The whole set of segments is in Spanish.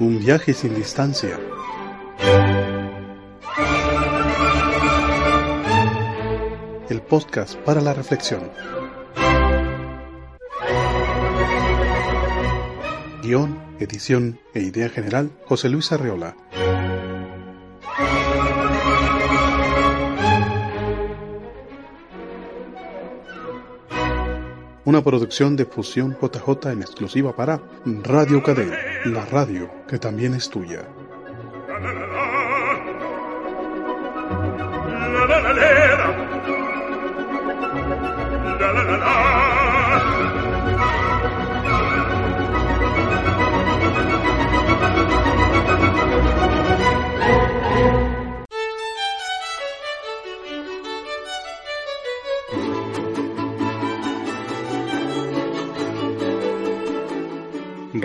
Un viaje sin distancia. El podcast para la reflexión. Guión, edición e idea general, José Luis Arreola. Una producción de Fusión JJ en exclusiva para Radio Cadena, la radio que también es tuya.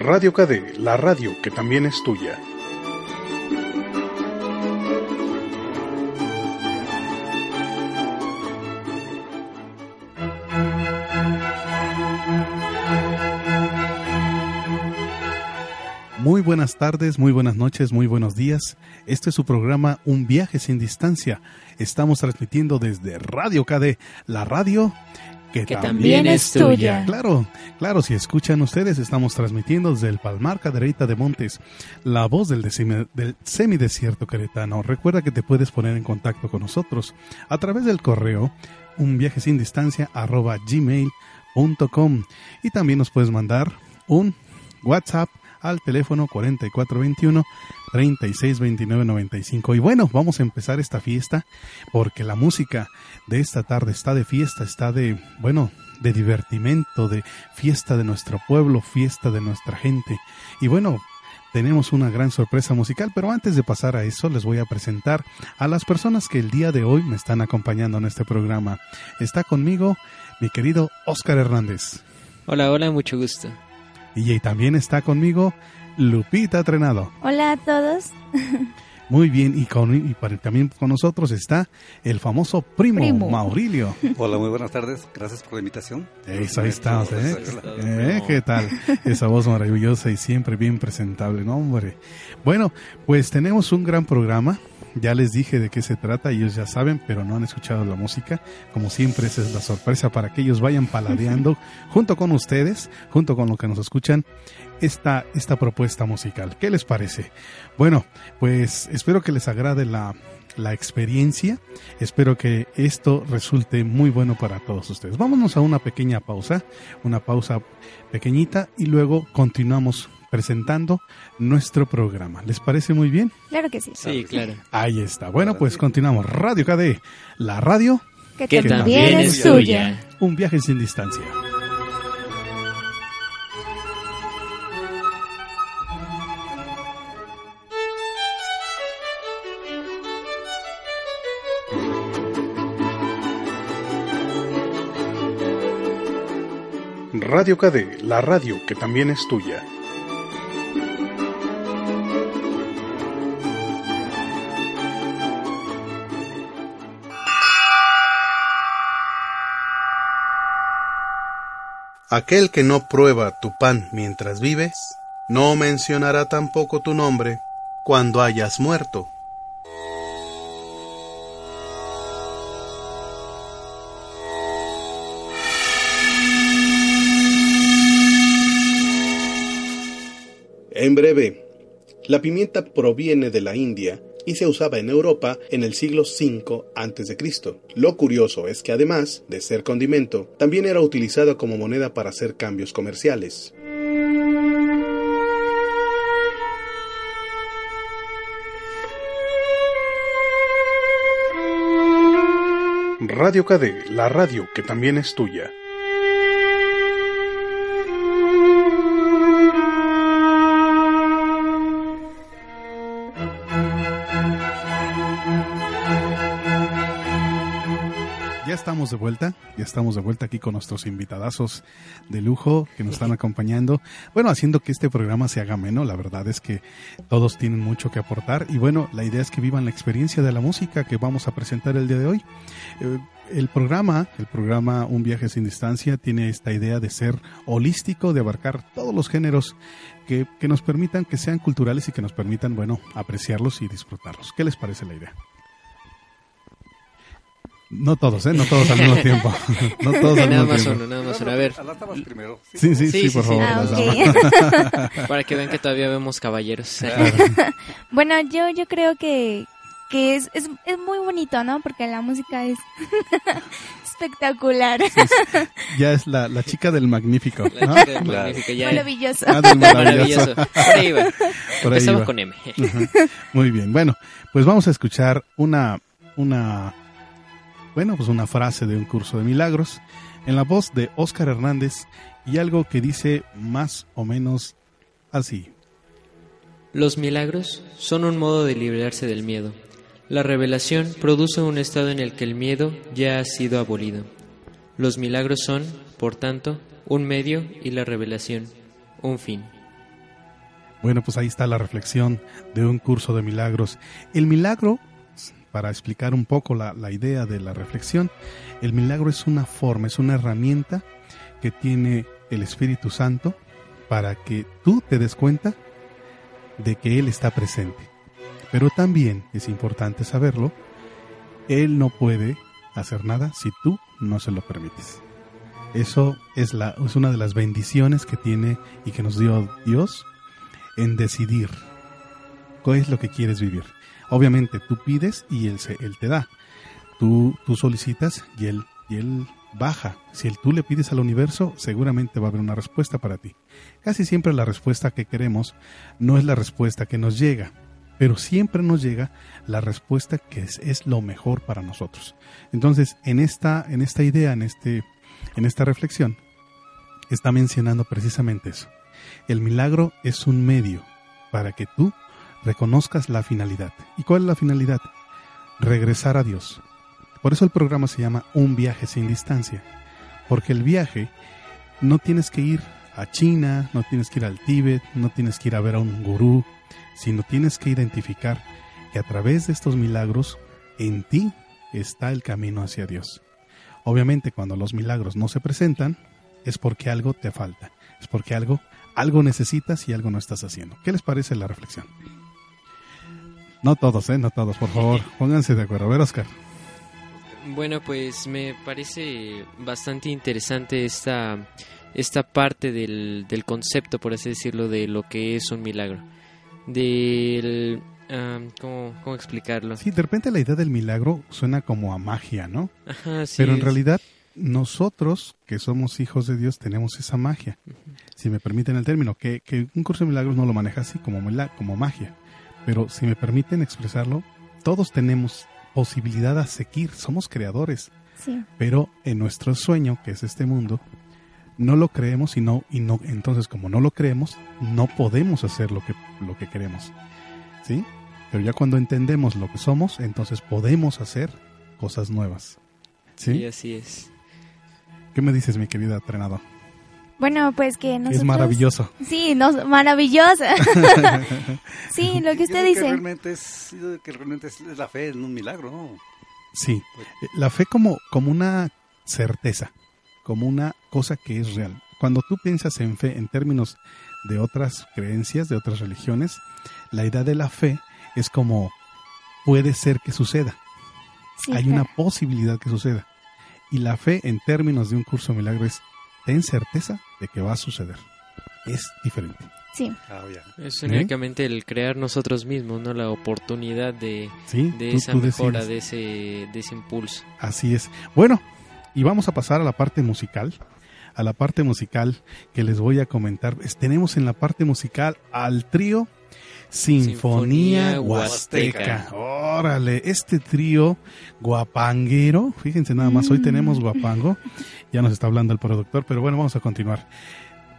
Radio KD, la radio que también es tuya. Muy buenas tardes, muy buenas noches, muy buenos días. Este es su programa Un viaje sin distancia. Estamos transmitiendo desde Radio KD, la radio que, también, es tuya. Claro, claro, si escuchan ustedes, estamos transmitiendo desde el Palmar Cadereyta de Montes, la voz del, del semidesierto queretano. Recuerda que te puedes poner en contacto con nosotros a través del correo un viaje sin distancia arroba gmail.com y también nos puedes mandar un WhatsApp al teléfono 4421 362995. Y bueno, vamos a empezar esta fiesta porque la música de esta tarde está de fiesta, está de, bueno, de divertimento, de fiesta de nuestro pueblo, fiesta de nuestra gente. Y bueno, tenemos una gran sorpresa musical, pero antes de pasar a eso les voy a presentar a las personas que el día de hoy me están acompañando en este programa. Está conmigo mi querido Oscar Hernández. Hola, hola, mucho gusto. Y también está conmigo Lupita Trenado. Hola a todos. Muy bien, y, con, y también con nosotros está el famoso primo, Maurilio. Hola, muy buenas tardes, gracias por la invitación. Eso, ahí estamos, ¿eh? ¿eh? ¿Qué tal? Esa voz maravillosa y siempre bien presentable, ¿no, hombre? Bueno, pues tenemos un gran programa. Ya les dije de qué se trata, ellos ya saben, pero no han escuchado la música. Como siempre, esa es la sorpresa para que ellos vayan paladeando junto con ustedes, junto con los que nos escuchan, esta, esta propuesta musical. ¿Qué les parece? Bueno, pues espero que les agrade la, la experiencia. Espero que esto resulte muy bueno para todos ustedes. Vámonos a una pequeña pausa, una pausa pequeñita y luego continuamos presentando nuestro programa. ¿Les parece muy bien? Claro que sí. Sí, claro. Ahí está. Bueno, pues continuamos. Radio KD, la radio que, también, es suya. Un viaje sin distancia. Radio KD, la radio que también es tuya. Aquel que no prueba tu pan mientras vives, no mencionará tampoco tu nombre cuando hayas muerto. En breve, la pimienta proviene de la India y se usaba en Europa en el siglo V a.C. Lo curioso es que además de ser condimento, también era utilizado como moneda para hacer cambios comerciales. Radio KD, la radio que también es tuya. De vuelta, ya estamos de vuelta aquí con nuestros invitadazos de lujo que nos están acompañando. Bueno, haciendo que este programa se haga menos, la verdad es que todos tienen mucho que aportar y bueno, la idea es que vivan la experiencia de la música que vamos a presentar el día de hoy. Eh, el programa, el programa Un viaje sin distancia, tiene esta idea de ser holístico, de abarcar todos los géneros que, que nos permitan que sean culturales y que nos permitan, bueno, apreciarlos y disfrutarlos. ¿Qué les parece la idea? No todos, ¿eh? No todos al mismo tiempo. No todos al nada mismo más tiempo. uno, nada más uno. A ver, primero. Sí, sí, sí, Sí, sí, por sí. favor. Ah, para que vean que todavía vemos caballeros. Bueno, yo, yo creo que, que es, es, es muy bonito, ¿no? Porque la música es espectacular, Ya es la, la chica del magnífico. La ¿no? chica del magnífico, ya. maravilloso. Ah, del maravilloso. Maravilloso. Por ahí va. Por ahí Empezamos con M. Muy bien. Bueno, pues vamos a escuchar una, una, bueno, pues una frase de un curso de milagros en la voz de Óscar Hernández y algo que dice más o menos así. Los milagros son un modo de librarse del miedo. La revelación produce un estado en el que el miedo ya ha sido abolido. Los milagros son, por tanto, un medio y la revelación, un fin. Bueno, pues ahí está la reflexión de un curso de milagros. El milagro, para explicar un poco la, la idea de la reflexión, el milagro es una forma, es una herramienta que tiene el Espíritu Santo para que tú te des cuenta de que Él está presente. Pero también es importante saberlo, Él no puede hacer nada si tú no se lo permites. Eso es, la, es una de las bendiciones que tiene y que nos dio Dios en decidir qué es lo que quieres vivir. Obviamente tú pides y él, te da. Tú, solicitas y él, baja. Si tú le pides al universo, seguramente va a haber una respuesta para ti. Casi siempre la respuesta que queremos no es la respuesta que nos llega, pero siempre nos llega la respuesta que es, lo mejor para nosotros. Entonces, en esta, idea, este, en esta reflexión, está mencionando precisamente eso. El milagro es un medio para que tú reconozcas la finalidad. ¿Y cuál es la finalidad? Regresar a Dios. Por eso el programa se llama Un viaje sin distancia. Porque el viaje no tienes que ir a China, no tienes que ir al Tíbet, no tienes que ir a ver a un gurú, sino tienes que identificar que a través de estos milagros en ti está el camino hacia Dios. Obviamente cuando los milagros no se presentan es porque algo te falta, es porque algo algo necesitas y algo no estás haciendo. ¿Qué les parece la reflexión? No todos, ¿eh? No todos, por favor. Pónganse de acuerdo. A ver, Oscar. Bueno, pues me parece bastante interesante esta, esta parte del, del concepto, por así decirlo, de lo que es un milagro. Del... ah, ¿cómo, ¿Cómo explicarlo? Sí, de repente la idea del milagro suena como a magia, ¿no? Ajá, sí, Pero en es- realidad nosotros, que somos hijos de Dios, tenemos esa magia. Si me permiten el término, que, que un curso de milagros no lo maneja así, como, como magia. Pero si me permiten expresarlo, todos tenemos posibilidad a seguir, somos creadores. Sí. pero en nuestro sueño, que es este mundo, no lo creemos y no, y no, entonces como no lo creemos, no podemos hacer lo que, lo que queremos. ¿Sí? Pero ya cuando entendemos lo que somos, entonces podemos hacer cosas nuevas. ¿Sí? Sí, así es. ¿Qué me dices, mi querida entrenador? Bueno, pues que nosotros... Es maravilloso. Sí, nos, maravillosa. sí, lo que usted dice. realmente es, yo que realmente es la fe en un milagro, ¿no? Sí. La fe como, como una certeza, como una cosa que es real. Cuando tú piensas en fe en términos de otras creencias, de otras religiones, la idea de la fe es como puede ser que suceda. Sí, Hay claro. una posibilidad que suceda. Y la fe en términos de un curso de milagro es ten certeza de que va a suceder. Es diferente. Sí, Ah, ya. Es ¿Eh? únicamente el crear nosotros mismos, ¿no? La oportunidad de, ¿Sí? de Tú- esa tú mejora, de ese, de ese impulso. Así es. Bueno, y vamos a pasar a la parte musical. A la parte musical que les voy a comentar. Es- tenemos en la parte musical al trío Sinfonía Huasteca. Órale, este trío guapanguero, fíjense nada más, hoy tenemos guapango, ya nos está hablando el productor, pero bueno, vamos a continuar.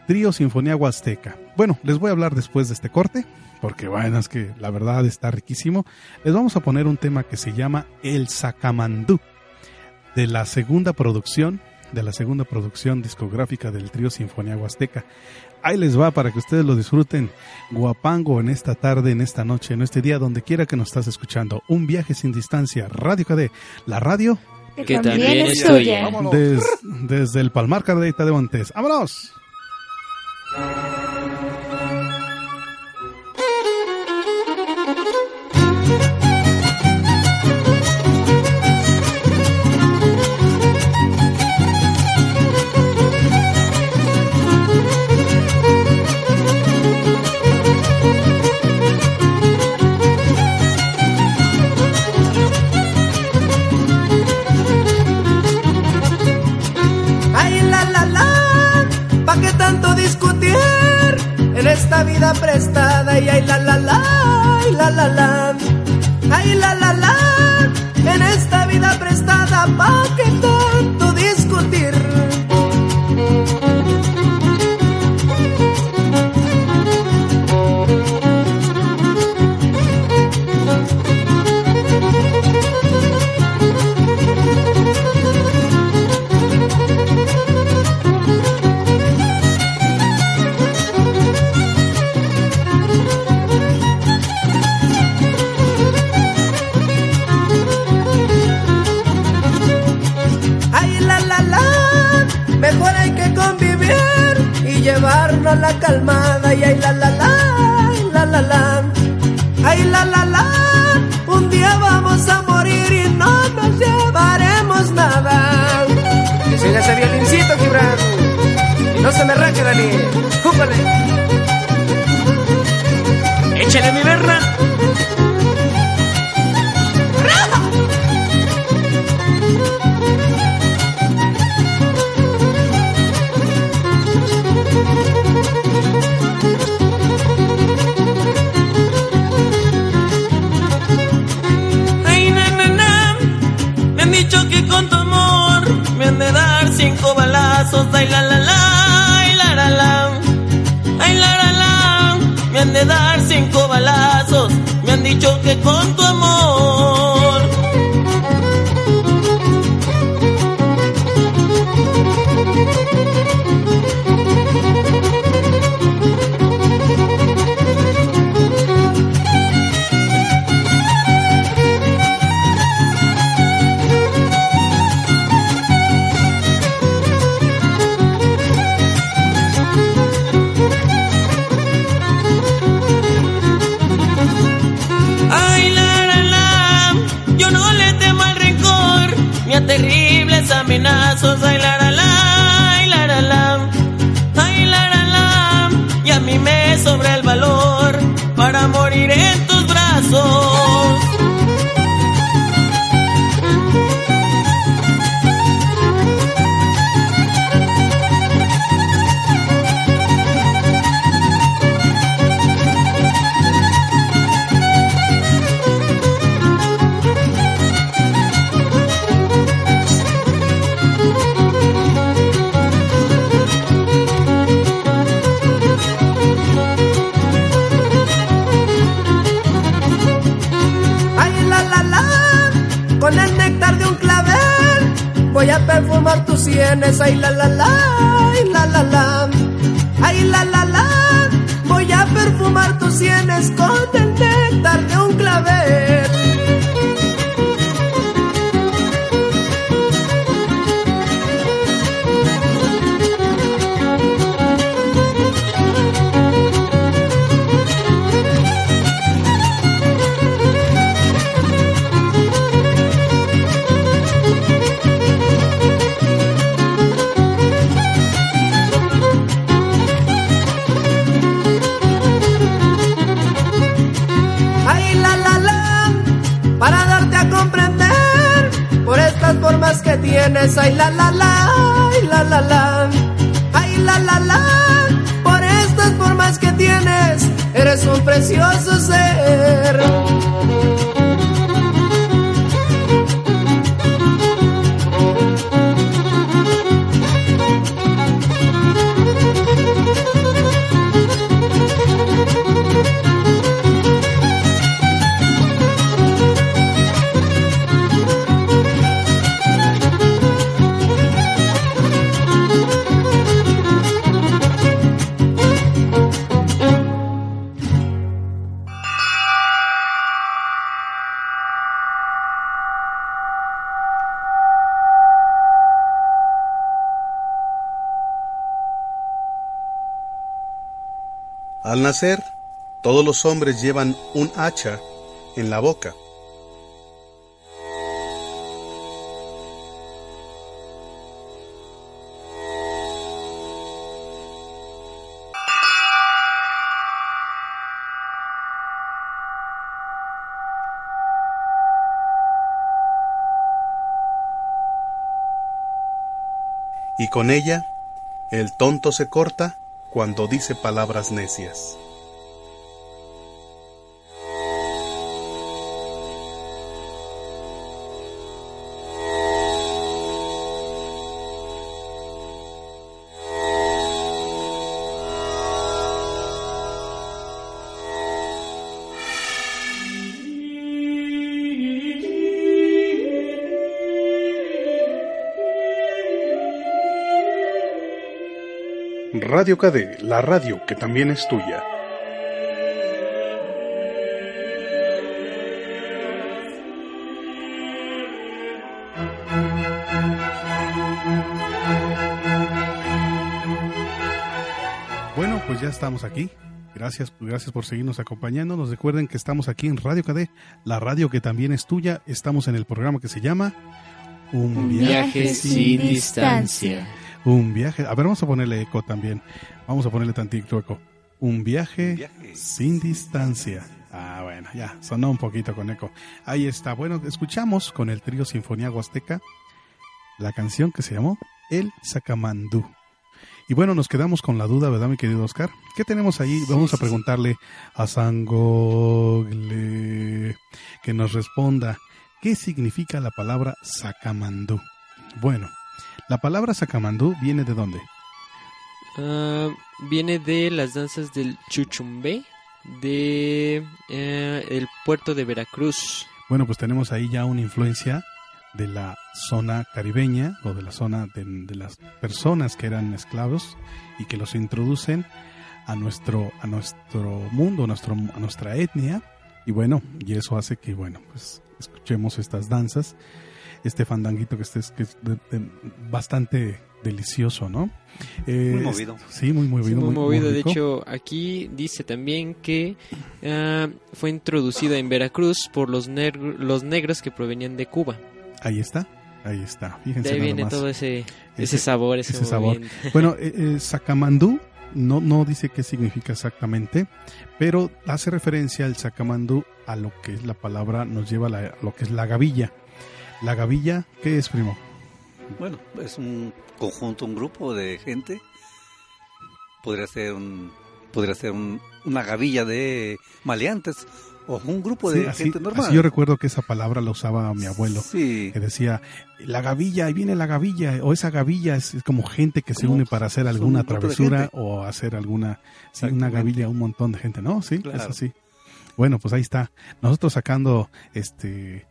Trío Sinfonía Huasteca. Bueno, les voy a hablar después de este corte, porque bueno, es que la verdad está riquísimo. Les vamos a poner un tema que se llama El Sacamandú, de la segunda producción de la segunda producción discográfica del trío Sinfonía Huasteca ahí les va para que ustedes lo disfruten. Guapango en esta tarde, en esta noche, en este día, donde quiera que nos estás escuchando. Un viaje sin distancia. Radio KD, la radio que, también es desde el Palmar Cardeita de Montes. ¡Vámonos! en esta vida prestada y ay la la la, ay la la la, ay la la la, en esta vida prestada pa' regresa y la la. Al nacer, todos los hombres llevan un hacha en la boca. y con ella el tonto se corta cuando dice palabras necias. Radio KD, la radio que también es tuya. Bueno, pues ya estamos aquí. Gracias, gracias por seguirnos acompañando. Nos recuerden que estamos aquí en Radio KD, la radio que también es tuya. Estamos en el programa que se llama Un, viaje, sin distancia. Un viaje. A ver, vamos a ponerle eco también. Vamos a ponerle tantito eco. Un viaje, sin distancia. Ah, bueno, ya, sonó un poquito con eco. Ahí está. Bueno, escuchamos con el trío Sinfonía Huasteca la canción que se llamó El Sacamandú. Y bueno, nos quedamos con la duda, ¿verdad, mi querido Oscar? ¿Qué tenemos ahí? Vamos a preguntarle a Sangogle que nos responda qué significa la palabra Sacamandú. Bueno, la palabra sacamandú viene de dónde? Ah, viene de las danzas del Chuchumbe, de eh, el puerto de Veracruz. Bueno, pues tenemos ahí ya una influencia de la zona caribeña o de la zona de, las personas que eran esclavos y que los introducen a nuestro a nuestro mundo, a, nuestro, a nuestra etnia y bueno, y eso hace que bueno, pues escuchemos estas danzas este fandanguito que, este, que es bastante delicioso, ¿no? muy movido. Sí, muy movido. muy, movido. de hecho, aquí dice también que ah, fue introducida en Veracruz por los, los negros que provenían de Cuba. Ahí está. Ahí está. Fíjense de ahí viene todo ese, ese, sabor, ese, sabor. Bueno, eh, eh, sacamandú no, no dice qué significa exactamente, pero hace referencia al sacamandú a lo que es la palabra, nos lleva a lo que es la gavilla. La gavilla, ¿qué es, primo? Bueno, es un conjunto, un grupo de gente. Podría ser un, podría ser una gavilla de maleantes o un grupo de gente normal. yo recuerdo que esa palabra la usaba mi abuelo, que decía, la gavilla, ahí viene la gavilla, o esa gavilla es, como gente que se une para hacer alguna travesura o hacer alguna, sí, una gavilla, un montón de gente, ¿no? Sí, es así. Bueno, pues ahí está. Nosotros sacando este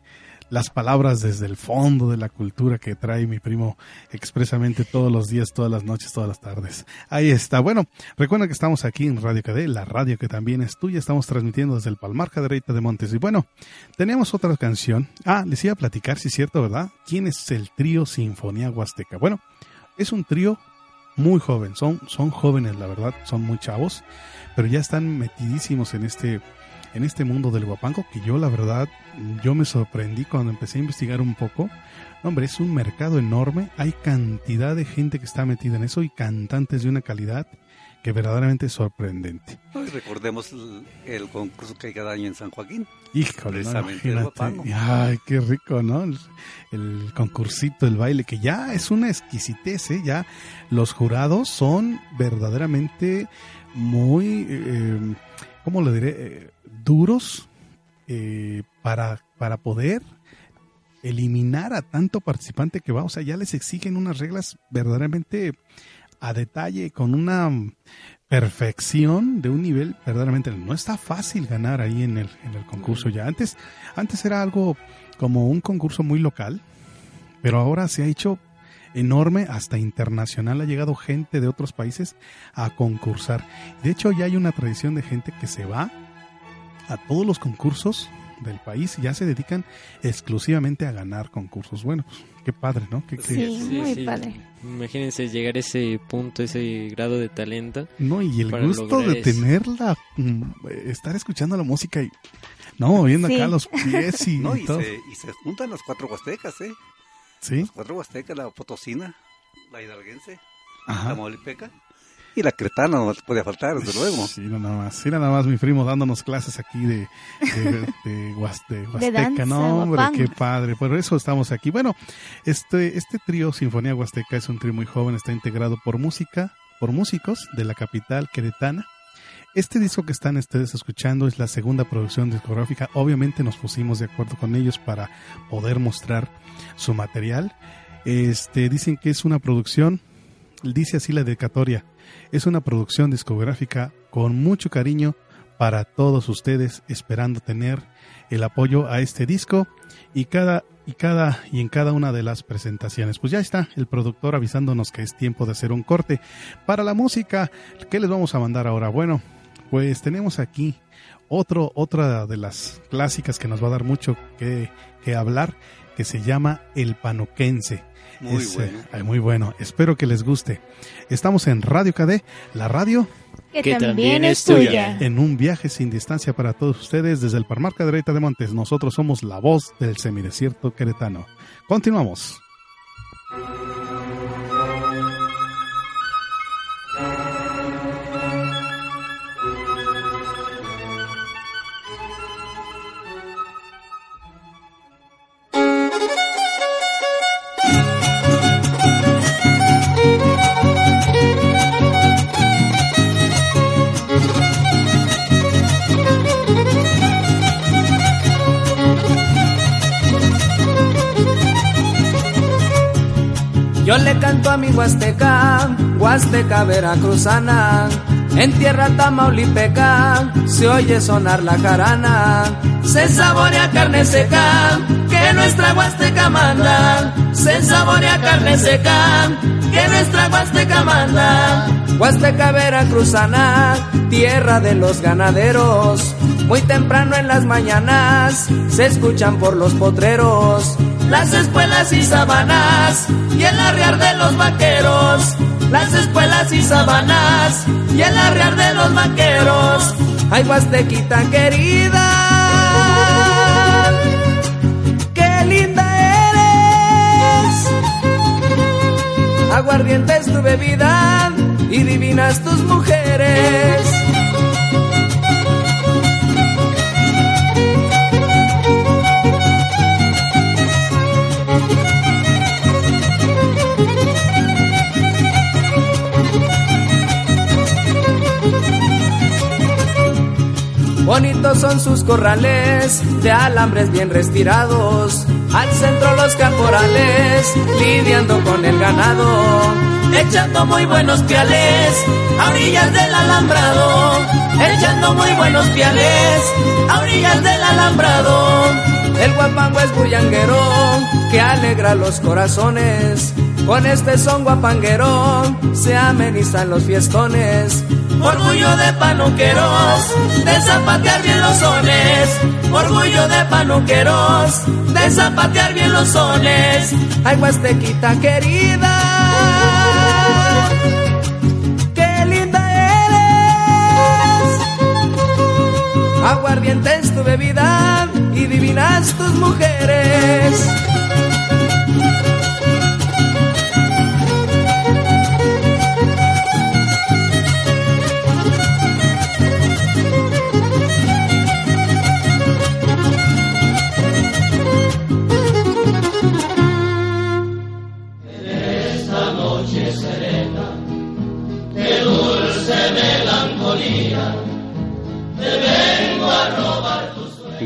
las palabras desde el fondo de la cultura que trae mi primo expresamente todos los días, todas las noches, todas las tardes. Ahí está. Bueno, recuerda que estamos aquí en Radio KD, la radio que también es tuya. Estamos transmitiendo desde el Palmar Cadereyta de Montes. Y bueno, tenemos otra canción. Ah, les iba a platicar, si es cierto, ¿verdad? ¿Quién es el trío Sinfonía Huasteca? Bueno, es un trío muy joven. Son, son jóvenes, la verdad, son muy chavos, pero ya están metidísimos en este en este mundo del guapango que yo la verdad, yo me sorprendí cuando empecé a investigar un poco. Hombre, es un mercado enorme, hay cantidad de gente que está metida en eso y cantantes de una calidad que verdaderamente es sorprendente. recordemos el, concurso que hay cada año en San Joaquín. Híjole, no, Ay, qué rico, ¿no? El, concursito, el baile, que ya es una exquisitez, ¿eh? Ya los jurados son verdaderamente muy, eh, ¿cómo lo diré? Eh, duros eh, para, para poder eliminar a tanto participante que va. O sea, ya les exigen unas reglas verdaderamente a detalle, con una perfección de un nivel verdaderamente. No está fácil ganar ahí en el, en el concurso ya. Antes, antes era algo como un concurso muy local, pero ahora se ha hecho enorme, hasta internacional. Ha llegado gente de otros países a concursar. De hecho, ya hay una tradición de gente que se va a todos los concursos del país ya se dedican exclusivamente a ganar concursos. Bueno, pues, qué padre, ¿no? Qué, Sí, muy padre. Imagínense llegar a ese punto, ese grado de talento. No, y el gusto de eso. tenerla, mm, estar escuchando la música y, no, viendo Sí. acá los pies y, No, y todo. se, y se juntan las cuatro huastecas, ¿eh? Sí, Las cuatro huastecas, la potosina, la hidalguense, la ajá. Y la cretana, no podía faltar, desde luego. Sí, no, nada más. Sí, nada más mi primo dándonos clases aquí de, de, de, Huas- de Huasteca. danza, no, hombre, qué padre. Por eso estamos aquí. Bueno, este, este trío Sinfonía Huasteca es un trío muy joven, está integrado por música, por músicos de la capital queretana. Este disco que están ustedes escuchando es la segunda producción discográfica. Obviamente nos pusimos de acuerdo con ellos para poder mostrar su material. Este, dicen que es una producción, dice así la dedicatoria, es una producción discográfica con mucho cariño para todos ustedes, esperando tener el apoyo a este disco y cada y cada y en cada una de las presentaciones. Pues ya está el productor avisándonos que es tiempo de hacer un corte para la música. ¿Qué les vamos a mandar ahora? Bueno, pues tenemos aquí otro otra de las clásicas que nos va a dar mucho que, que hablar que se llama El Panoquense. Muy Es, bueno. eh, muy bueno. Espero que les guste. Estamos en Radio KD, la radio Que, Que también, es tuya. en un viaje sin distancia para todos ustedes desde el Parmar Cadereyta de Montes. Nosotros somos la voz del semidesierto queretano. Continuamos. Canto a mi Huasteca, Huasteca veracruzana. En tierra tamaulipeca se oye sonar la jarana. Se saborea carne seca, que nuestra Huasteca manda. Se saborea carne seca, que nuestra Huasteca manda. Huasteca veracruzana, tierra de los ganaderos. Muy temprano en las mañanas se escuchan por los potreros las espuelas y sabanas y el arriar de los vaqueros. Las espuelas y sabanas y el arriar de los vaqueros. Ay, Huastequita querida, qué linda eres. Aguardiente es tu bebida y divinas tus mujeres. Bonitos son sus corrales de alambres bien respirados. Al centro los caporales lidiando con el ganado. Echando muy buenos piales a orillas del alambrado. Echando muy buenos piales a orillas del alambrado. El guapango es bullanguero que alegra los corazones. Con este son guapanguero se amenizan los fiestones. Orgullo de panuqueros, de zapatear bien los sones. Orgullo de panuqueros, de zapatear bien los sones. Ay, Huastequita querida, qué linda eres. Aguardiente es tu bebida y divinas tus mujeres.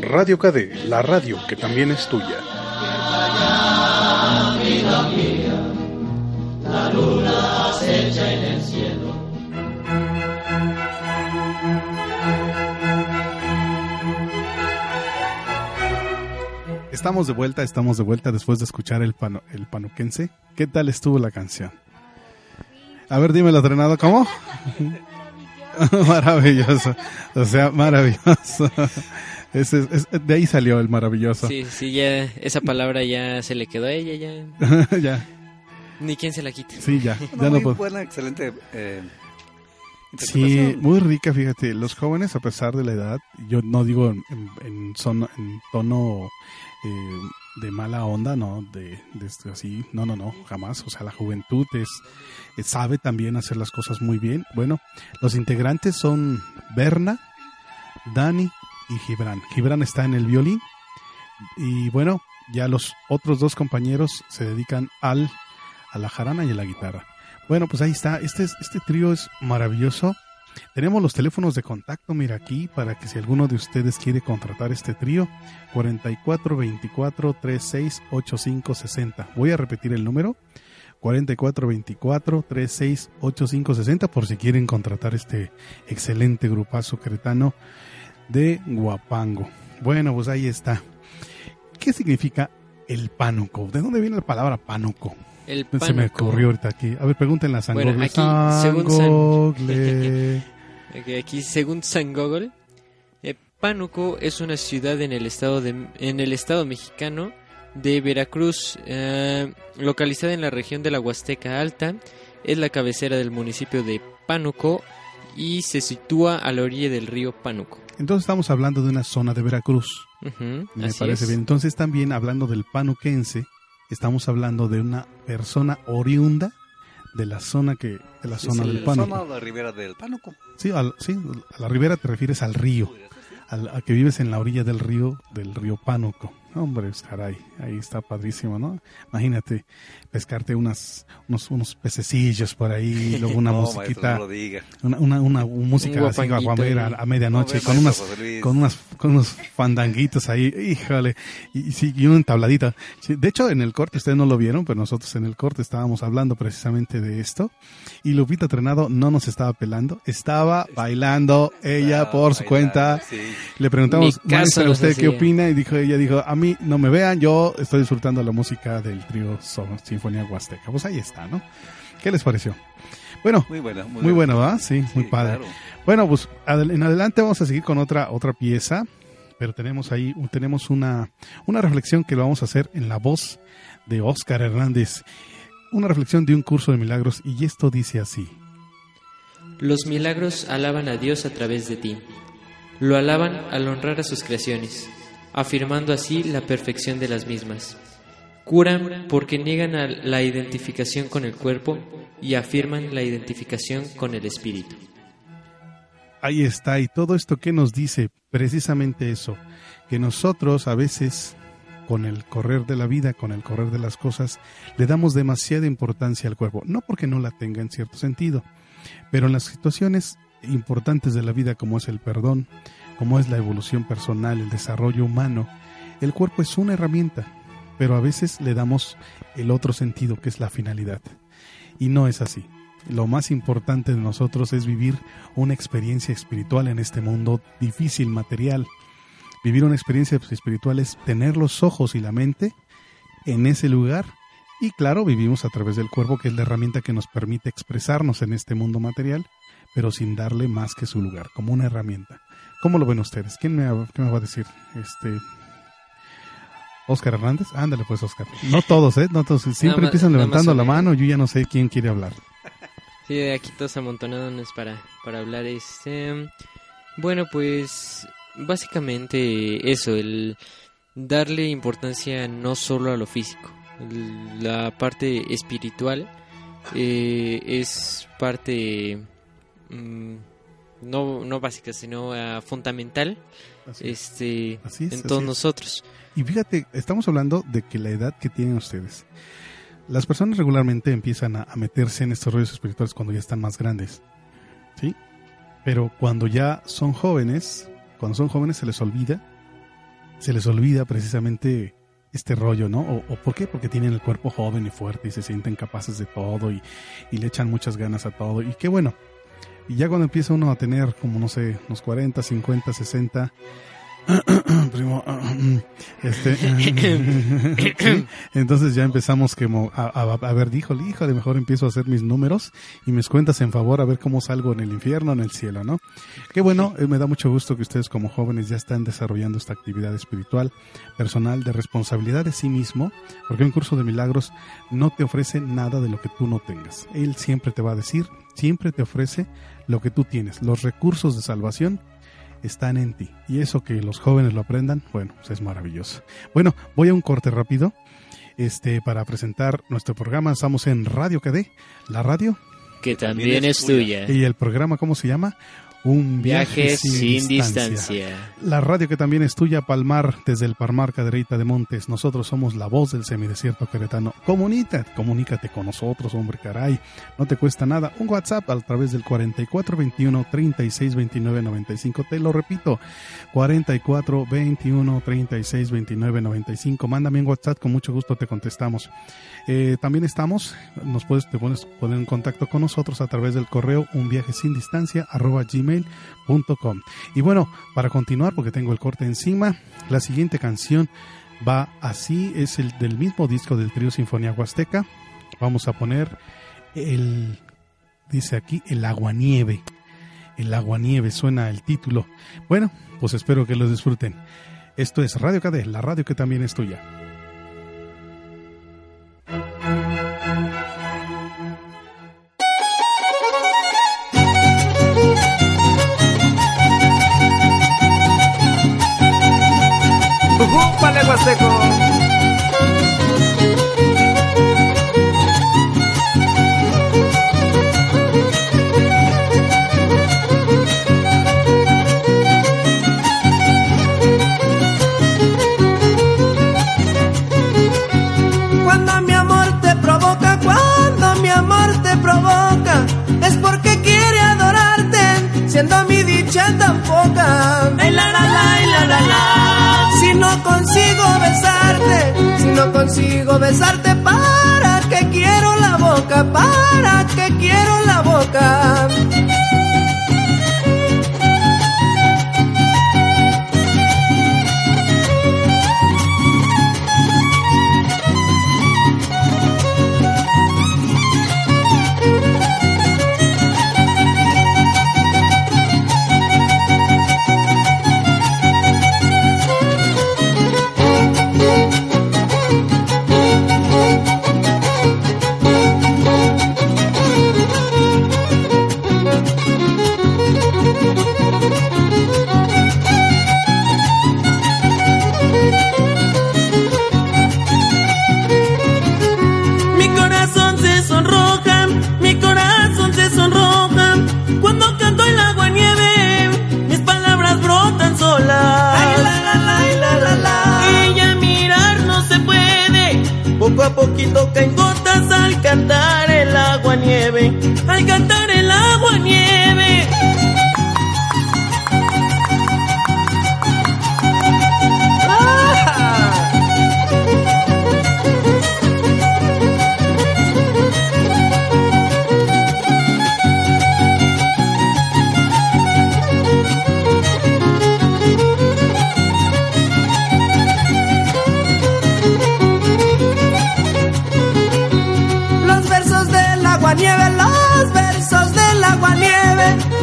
Radio KD, la radio que también es tuya. Estamos de vuelta, estamos de vuelta después de escuchar el, pano, el panuquense. ¿Qué tal estuvo la canción? A ver, dímelo, Trenado, ¿cómo? maravilloso, o sea, maravilloso. De ahí salió el maravilloso. Sí, sí, ya esa palabra ya se le quedó a ella, ya. ya. Ni quien se la quite. Sí, ya. ya muy buena, excelente. Eh, sí, muy rica, fíjate. Los jóvenes, a pesar de la edad, yo no digo en, en, en tono eh, de mala onda, no, de, de, así, no, no, no, jamás. O sea, la juventud es, sabe también hacer las cosas muy bien. Bueno, los integrantes son Berna, Dani y Gibran. Gibran está en el violín y bueno, ya los otros dos compañeros se dedican al a la jarana y a la guitarra. Bueno, pues ahí está. Este, este trío es maravilloso. Tenemos los teléfonos de contacto, mira aquí, para que si alguno de ustedes quiere contratar este trío, 44 24 36 85 60. Voy a repetir el número, 44 24 36 85 60, por si quieren contratar este excelente grupazo cretano de Guapango. Bueno, pues ahí está. ¿Qué significa el pánuco? ¿De dónde viene la palabra pánuco? El Se me ocurrió ahorita aquí. A ver, pregúntenle a San bueno, Google. Aquí, según San... aquí, según San Google, eh, Pánuco es una ciudad en el estado, de, en el estado mexicano de Veracruz, eh, localizada en la región de la Huasteca Alta. Es la cabecera del municipio de Pánuco y se sitúa a la orilla del río Pánuco. Entonces estamos hablando de una zona de Veracruz. Me parece bien. Entonces también hablando del panuquense, estamos hablando de una persona oriunda de la zona que de la zona del Pánuco. Zona la ribera del Pánuco. Sí, sí, a la ribera te refieres al río, al, a que vives en la orilla del río del río Pánuco. Hombre, caray, ahí está padrísimo, ¿no? Imagínate pescarte unas, unos, unos pececillos por ahí, luego una musiquita, una, una, una, música así guapamera a, medianoche, con unas, con unas, con unos fandanguitos ahí, híjole, y, sí, y una entabladita. de hecho, en el corte, ustedes no lo vieron, pero nosotros en el corte estábamos hablando precisamente de esto, y Lupita Trenado no nos estaba pelando, estaba bailando ella por su cuenta. Le preguntamos, ¿usted qué opina? Y dijo, ella dijo, a mí no me vean, yo estoy disfrutando la música del trío Sinfonía Huasteca. Pues ahí está, ¿no? ¿Qué les pareció? Bueno, muy buena, muy, buena, ¿verdad? Sí, muy padre. Bueno, pues en adelante vamos a seguir con otra otra pieza, pero tenemos ahí tenemos una una reflexión que lo vamos a hacer en la voz de Oscar Hernández. Una reflexión de un curso de milagros y esto dice así. Los milagros alaban a Dios a través de ti. Lo alaban al honrar a sus creaciones afirmando así la perfección de las mismas. Curan porque niegan la identificación con el cuerpo y afirman la identificación con el espíritu. Ahí está, y todo esto que nos dice precisamente eso, que nosotros a veces con el correr de la vida, con el correr de las cosas, le damos demasiada importancia al cuerpo, no porque no la tenga en cierto sentido, pero en las situaciones importantes de la vida como es el perdón, como es la evolución personal, el desarrollo humano, el cuerpo es una herramienta, pero a veces le damos el otro sentido que es la finalidad. Y no es así. Lo más importante de nosotros es vivir una experiencia espiritual en este mundo difícil, material. Vivir una experiencia espiritual es tener los ojos y la mente en ese lugar y claro, vivimos a través del cuerpo, que es la herramienta que nos permite expresarnos en este mundo material, pero sin darle más que su lugar, como una herramienta. ¿Cómo lo ven ustedes? ¿Quién me, me va a decir? Este, Oscar Hernández. Ándale pues, Oscar. No todos, ¿eh? No todos. Siempre empiezan levantando la mano. Yo ya no sé quién quiere hablar. Sí, aquí todos amontonados para, para hablar. Este, bueno, pues básicamente eso, el darle importancia no solo a lo físico. La parte espiritual eh, es parte... Mm, no, no básica, sino uh, fundamental este, en todos nosotros. Y fíjate, estamos hablando de que la edad que tienen ustedes, las personas regularmente empiezan a, meterse en estos rollos espirituales cuando ya están más grandes, ¿sí? Pero cuando ya son jóvenes, cuando son jóvenes se les olvida, se les olvida precisamente este rollo, ¿no? O, por qué? Porque tienen el cuerpo joven y fuerte y se sienten capaces de todo y, y le echan muchas ganas a todo. Y qué bueno, y ya cuando empieza uno a tener como, no sé, unos 40, 50, 60, primo, este, entonces ya empezamos que a, a, ver, dijo de mejor empiezo a hacer mis números y mis cuentas en favor a ver cómo salgo en el infierno, en el cielo, ¿no? Qué bueno, eh, me da mucho gusto que ustedes como jóvenes ya están desarrollando esta actividad espiritual, personal, de responsabilidad de sí mismo, porque un curso de milagros no te ofrece nada de lo que tú no tengas. Él siempre te va a decir, siempre te ofrece lo que tú tienes, los recursos de salvación están en ti. Y eso que los jóvenes lo aprendan, bueno, pues es maravilloso. Bueno, voy a un corte rápido este, para presentar nuestro programa. Estamos en Radio KD, la radio. Que también, es tuya. Y el programa, ¿cómo se llama? Un viaje, sin, distancia. La radio que también es tuya, Palmar, desde el Palmar Cadereyta de Montes. Nosotros somos la voz del semidesierto queretano. Comunícate, comunícate con nosotros, hombre, caray. No te cuesta nada. Un WhatsApp a través del 4421 3629 95. Te lo repito, 4421 3629 95. Mándame un WhatsApp, con mucho gusto te contestamos. Eh, también estamos, nos puedes, te pones, poner en contacto con nosotros a través del correo un viaje sin distancia arroba Y bueno, para continuar, porque tengo el corte encima, la siguiente canción va así, es el del mismo disco del trío Sinfonía Huasteca. Vamos a poner el, dice aquí, el aguanieve. El aguanieve suena el título. Bueno, pues espero que lo disfruten. Esto es Radio KD, la radio que también es tuya. ¡Júpale, consigo besarte, ¿para que quiero la boca? ¿Para que quiero la boca? Poquito que en gotas al cantar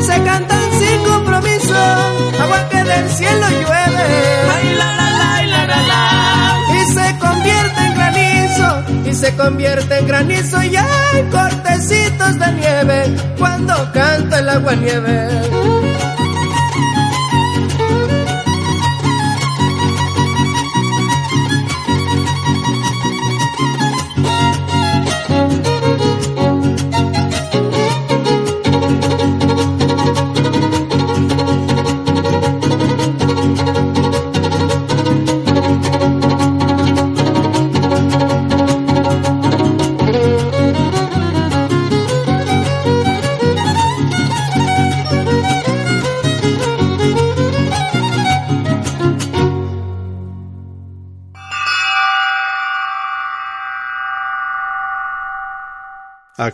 se cantan sin compromiso, agua que del cielo llueve. Ay, la, la, la, la, la, la. Y se convierte en granizo, y se convierte en granizo y hay cortecitos de nieve cuando canta el agua nieve.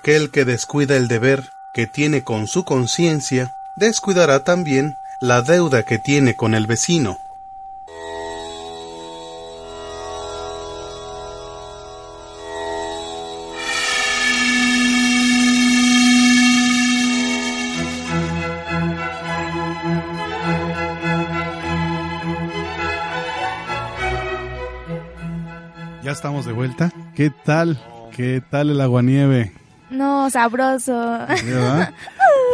aquel que descuida el deber que tiene con su conciencia, descuidará también la deuda que tiene con el vecino. Ya estamos de vuelta. ¿Qué tal? ¿Qué tal el aguanieve? No, sabroso. ¿Verdad?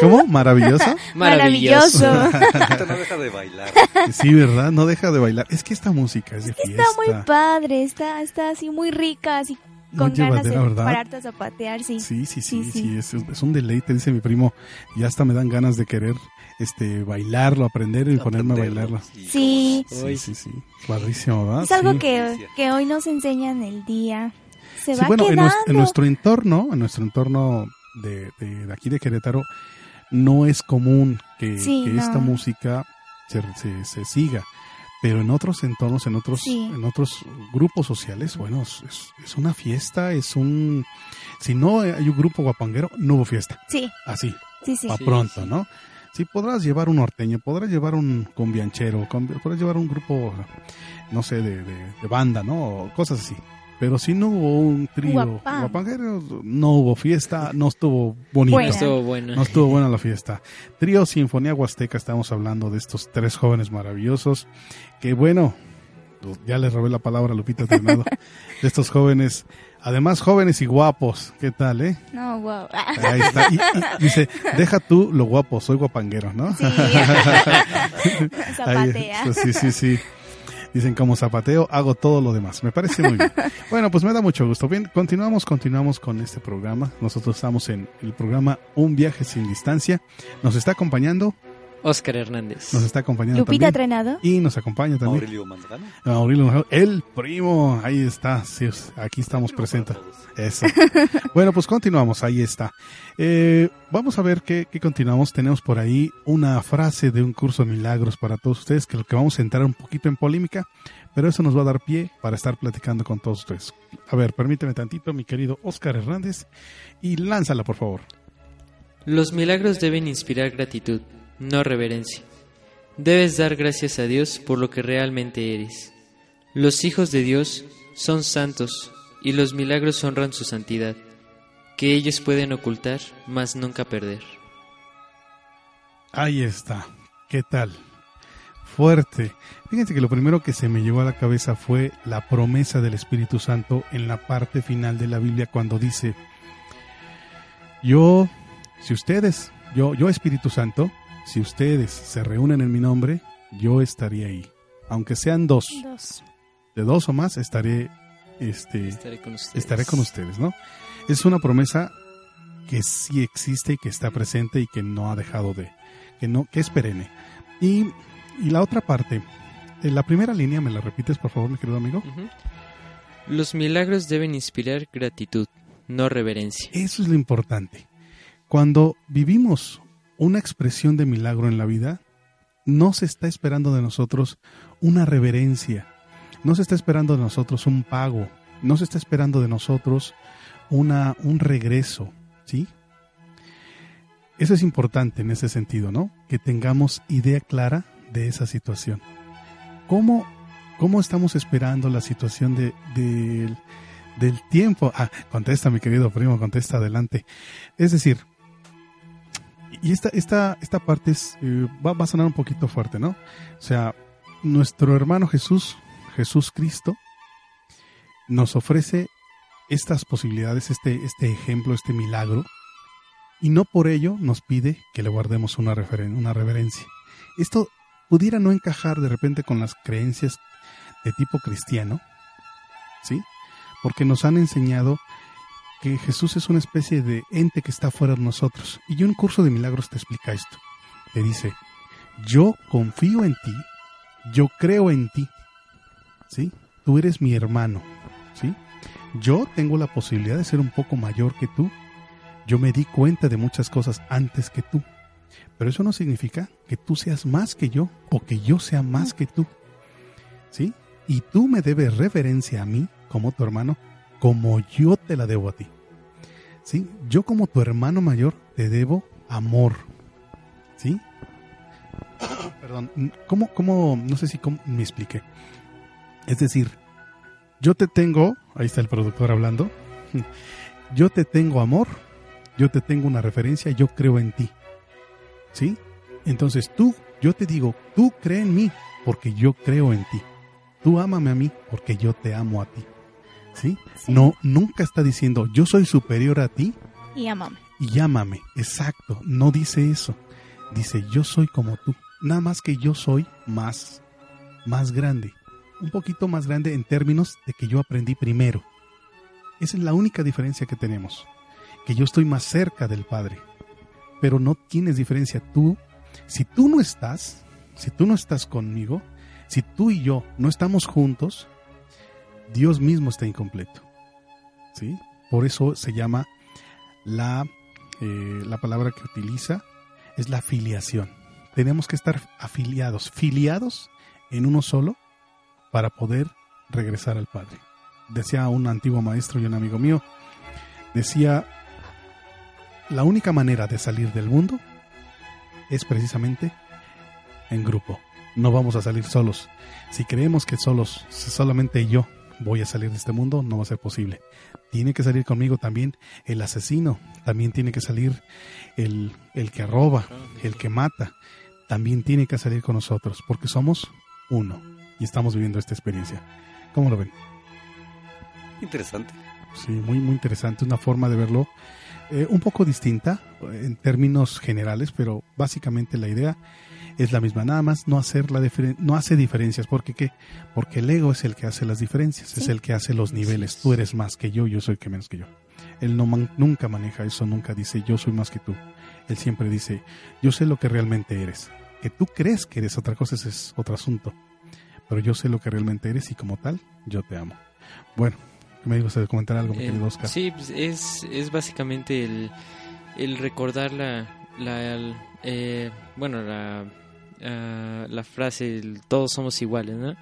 ¿Cómo? ¿Maravilloso? Maravilloso. no deja de bailar. Sí, ¿verdad? No deja de bailar. Es que esta música es de fiesta. Está muy padre, está, está así muy rica, así con ganas de ¿verdad? pararte a zapatear, sí. Sí, sí, sí, sí, Es, es un deleite, dice mi primo. Y hasta me dan ganas de querer este bailarlo, aprender y ponerme a bailarlo. Sí. Sí, sí, sí. Padrísimo, ¿verdad? Es algo Sí. que, que hoy nos enseñan el día. Se Sí, va bueno, en, quedando. nues- en nuestro entorno, en nuestro entorno de, de- de aquí de Querétaro, no es común que, Sí, que no. esta música se, se- se siga. Pero en otros entornos, en otros, Sí. en otros grupos sociales, bueno, es, es- una fiesta, es un... Si no hay un grupo guapanguero, no hubo fiesta. Sí, Así, sí, sí. a Sí, pronto, sí. ¿no? Sí, podrás llevar un norteño, podrás llevar un combianchero, con- podrás llevar un grupo, no sé, de, de- de banda, ¿no? O cosas así. Pero si no hubo un trío Guapán. guapanguero, no hubo fiesta, no estuvo bonito. Buena. Estuvo bueno. No estuvo buena la fiesta. Trío Sinfonía Huasteca, estamos hablando de estos tres jóvenes maravillosos. Que bueno, ya les robé la palabra a Lupita Ternado. de estos jóvenes, además jóvenes y guapos. ¿Qué tal, eh? No, wow. Ahí está. Y- y dice, deja tú lo guapo, soy guapanguero, ¿no? Sí. Ahí, Zapatea. sí, sí, sí. Dicen, como zapateo, hago todo lo demás. Me parece muy bien. Bueno, pues me da mucho gusto. Bien, continuamos, continuamos con este programa. Nosotros estamos en el programa Un viaje sin distancia. Nos está acompañando, Oscar Hernández. nos está acompañando Lupita también. Trenado. Y nos acompaña también Aurelio Manzano. Aurelio Manjaro, el primo. Ahí está, sí, aquí estamos presentes. Eso. Bueno, pues continuamos, ahí está. Eh, vamos a ver qué, qué continuamos. Tenemos por ahí una frase de un curso de milagros para todos ustedes, que lo que vamos a entrar un poquito en polémica, pero eso nos va a dar pie para estar platicando con todos ustedes. A ver, permíteme tantito, mi querido Oscar Hernández, y lánzala, por favor. Los milagros deben inspirar gratitud, no reverencia. Debes dar gracias a Dios por lo que realmente eres. Los hijos de Dios son santos y los milagros honran su santidad, que ellos pueden ocultar, mas nunca perder. Ahí está. ¿Qué tal? Fuerte. Fíjense que lo primero que se me llegó a la cabeza fue la promesa del Espíritu Santo en la parte final de la Biblia cuando dice, yo, si ustedes, yo, yo Espíritu Santo, si ustedes se reúnen en mi nombre, yo estaré ahí. Aunque sean dos, Dos. de dos o más, estaré, este, Estaré con ustedes. estaré con ustedes, ¿no? Es una promesa que sí existe y que está presente y que no ha dejado de, que no, que es perenne. Y, y la otra parte, en la primera línea, ¿me la repites, por favor, mi querido amigo? Los milagros deben inspirar gratitud, no reverencia. Eso es lo importante. Cuando vivimos una expresión de milagro en la vida, no se está esperando de nosotros una reverencia, no se está esperando de nosotros un pago, no se está esperando de nosotros una, un regreso, ¿sí? Eso es importante en ese sentido, ¿no? Que tengamos idea clara de esa situación. ¿Cómo, cómo estamos esperando la situación de, del- del tiempo? Ah, contesta, mi querido primo, contesta adelante. Es decir, y esta, esta, esta parte es, eh, va, va a sonar un poquito fuerte, ¿no? O sea, nuestro hermano Jesús, Jesús Cristo, nos ofrece estas posibilidades, este, este ejemplo, este milagro, y no por ello nos pide que le guardemos una, referen- una reverencia. Esto pudiera no encajar de repente con las creencias de tipo cristiano, ¿sí? Porque nos han enseñado que Jesús es una especie de ente que está fuera de nosotros. Y un curso de milagros te explica esto. Te dice, yo confío en ti, yo creo en ti, ¿sí? Tú eres mi hermano, ¿sí? Yo tengo la posibilidad de ser un poco mayor que tú. Yo me di cuenta de muchas cosas antes que tú. Pero eso no significa que tú seas más que yo o que yo sea más que tú. ¿Sí? Y tú me debes reverencia a mí como tu hermano como yo te la debo a ti. ¿Sí? Yo como tu hermano mayor te debo amor. ¿Sí? Perdón, ¿cómo, cómo, no sé si cómo me expliqué? Es decir, yo te tengo, ahí está el productor hablando, yo te tengo amor, yo te tengo una referencia, yo creo en ti. ¿Sí? Entonces tú, yo te digo, tú cree en mí porque yo creo en ti. Tú ámame a mí porque yo te amo a ti. ¿Sí? No, nunca está diciendo yo soy superior a ti. Y llámame. Y llámame, exacto. No dice eso. Dice yo soy como tú. Nada más que yo soy más, más grande. Un poquito más grande en términos de que yo aprendí primero. Esa es la única diferencia que tenemos. Que yo estoy más cerca del Padre. Pero no tienes diferencia. Tú, si tú no estás, si tú no estás conmigo, si tú y yo no estamos juntos, Dios mismo está incompleto. ¿Sí? Por eso se llama la, eh, la palabra que utiliza es la filiación. Tenemos que estar afiliados, filiados en uno solo para poder regresar al Padre. Decía un antiguo maestro y un amigo mío, decía, la única manera de salir del mundo es precisamente en grupo. No vamos a salir solos. Si creemos que solos, solamente yo voy a salir de este mundo, no va a ser posible. Tiene que salir conmigo también el asesino, también tiene que salir el, el que roba, el que mata, también tiene que salir con nosotros, porque somos uno y estamos viviendo esta experiencia. ¿Cómo lo ven? Interesante. Sí, muy, muy interesante, una forma de verlo eh, un poco distinta en términos generales, pero básicamente la idea es la misma, nada más no hacer la no hace diferencias, porque qué? Porque el ego es el que hace las diferencias, es el que hace los niveles, tú eres más que yo, yo soy que menos que yo. Él no nunca maneja eso, nunca dice yo soy más que tú. Él siempre dice, yo sé lo que realmente eres. Que tú crees que eres otra cosa ese es otro asunto. Pero yo sé lo que realmente eres y como tal, yo te amo. Bueno, me comentar algo, mi querido Oscar? Sí, pues, es, es básicamente el, el recordar la, la eh, bueno, la Ah, la frase todos somos iguales, ¿no?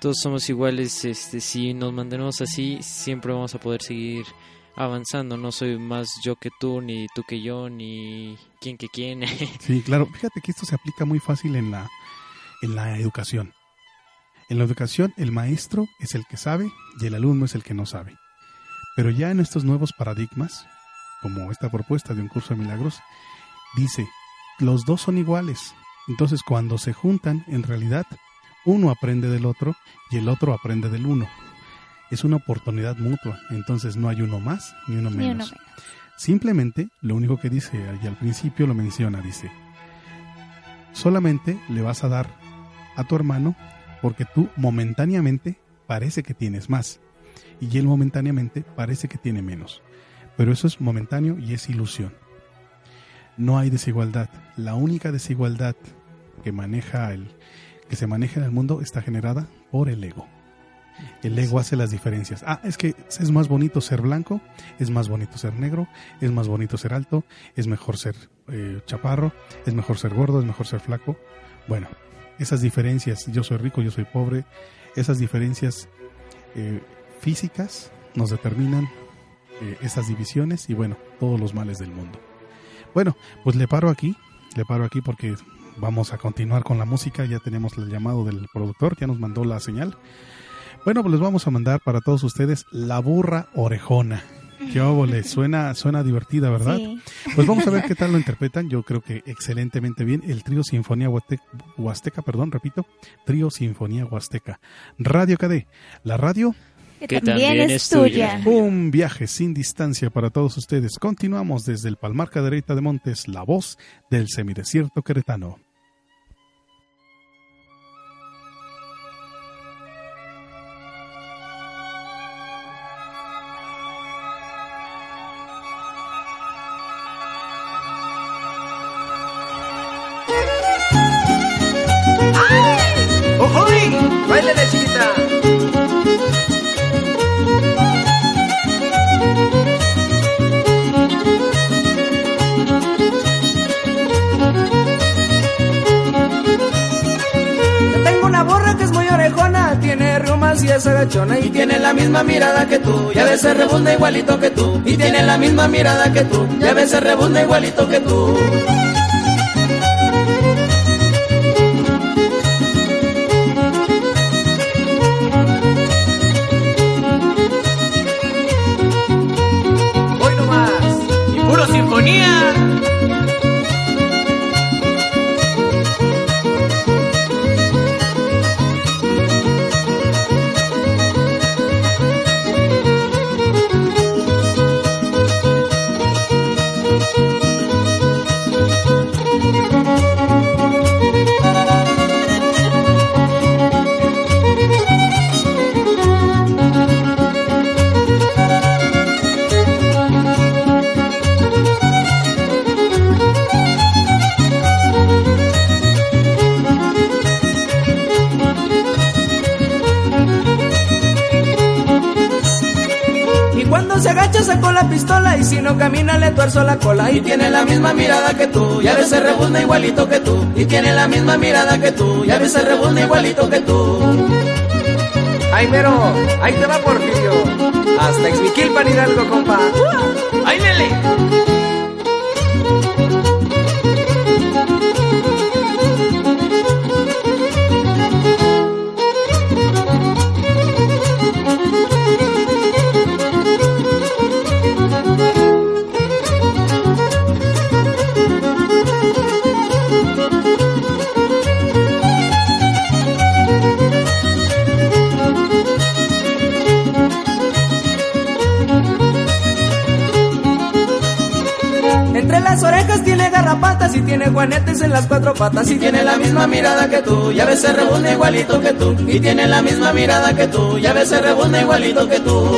Todos somos iguales, este, si nos mantenemos así, siempre vamos a poder seguir avanzando. No soy más yo que tú, ni tú que yo, ni quién que quién. sí, claro. Fíjate que esto se aplica muy fácil en la, en la educación. En la educación, el maestro es el que sabe y el alumno es el que no sabe. Pero ya en estos nuevos paradigmas, como esta propuesta de un curso de milagros, dice, los dos son iguales, entonces cuando se juntan, en realidad, uno aprende del otro y el otro aprende del uno. Es una oportunidad mutua, entonces no hay uno más ni uno menos. Simplemente, lo único que dice, y al principio lo menciona, dice, solamente le vas a dar a tu hermano porque tú momentáneamente parece que tienes más y él momentáneamente parece que tiene menos. Pero eso es momentáneo y es ilusión no hay desigualdad. La única desigualdad que maneja el que se maneja en el mundo está generada por el ego. El ego hace las diferencias. Ah, es que es más bonito ser blanco, es más bonito ser negro, es más bonito ser alto, es mejor ser eh, chaparro, es mejor ser gordo, es mejor ser flaco. Bueno, esas diferencias, yo soy rico, yo soy pobre, esas diferencias eh, físicas nos determinan eh, esas divisiones y bueno, todos los males del mundo. Bueno, pues le paro aquí, le paro aquí porque vamos a continuar con la música, ya tenemos el llamado del productor, ya nos mandó la señal. Bueno, pues les vamos a mandar para todos ustedes La Burra Orejona. Qué óvole, suena, suena divertida, ¿verdad? Pues vamos a ver qué tal lo interpretan. Yo creo que excelentemente bien. El trío Sinfonía Huasteca, perdón, repito, trío Sinfonía Huasteca. Radio KD, la radio que, también, es tuya. Un viaje sin distancia para todos ustedes. Continuamos desde el Palmar Cadereyta de Montes, la voz del semidesierto queretano. A veces rebunda igualito que tú y tiene la misma mirada que tú a veces rebunda igualito que tú. Camina le tuerzo la cola. Y tiene la misma mirada que tú, y a veces rebuzna igualito que tú. Y tiene la misma mirada que tú, y a veces rebuzna igualito que tú. Ay, pero, ahí te va Porfirio. Hasta Exmiquilpan Hidalgo, compa. ¡Ay, Lele! Garrapatas y tiene guanetes en las cuatro patas y tiene la misma mirada que tú. Y a veces rebunda igualito que tú. Y tiene la misma mirada que tú. Y a veces rebunda igualito que tú.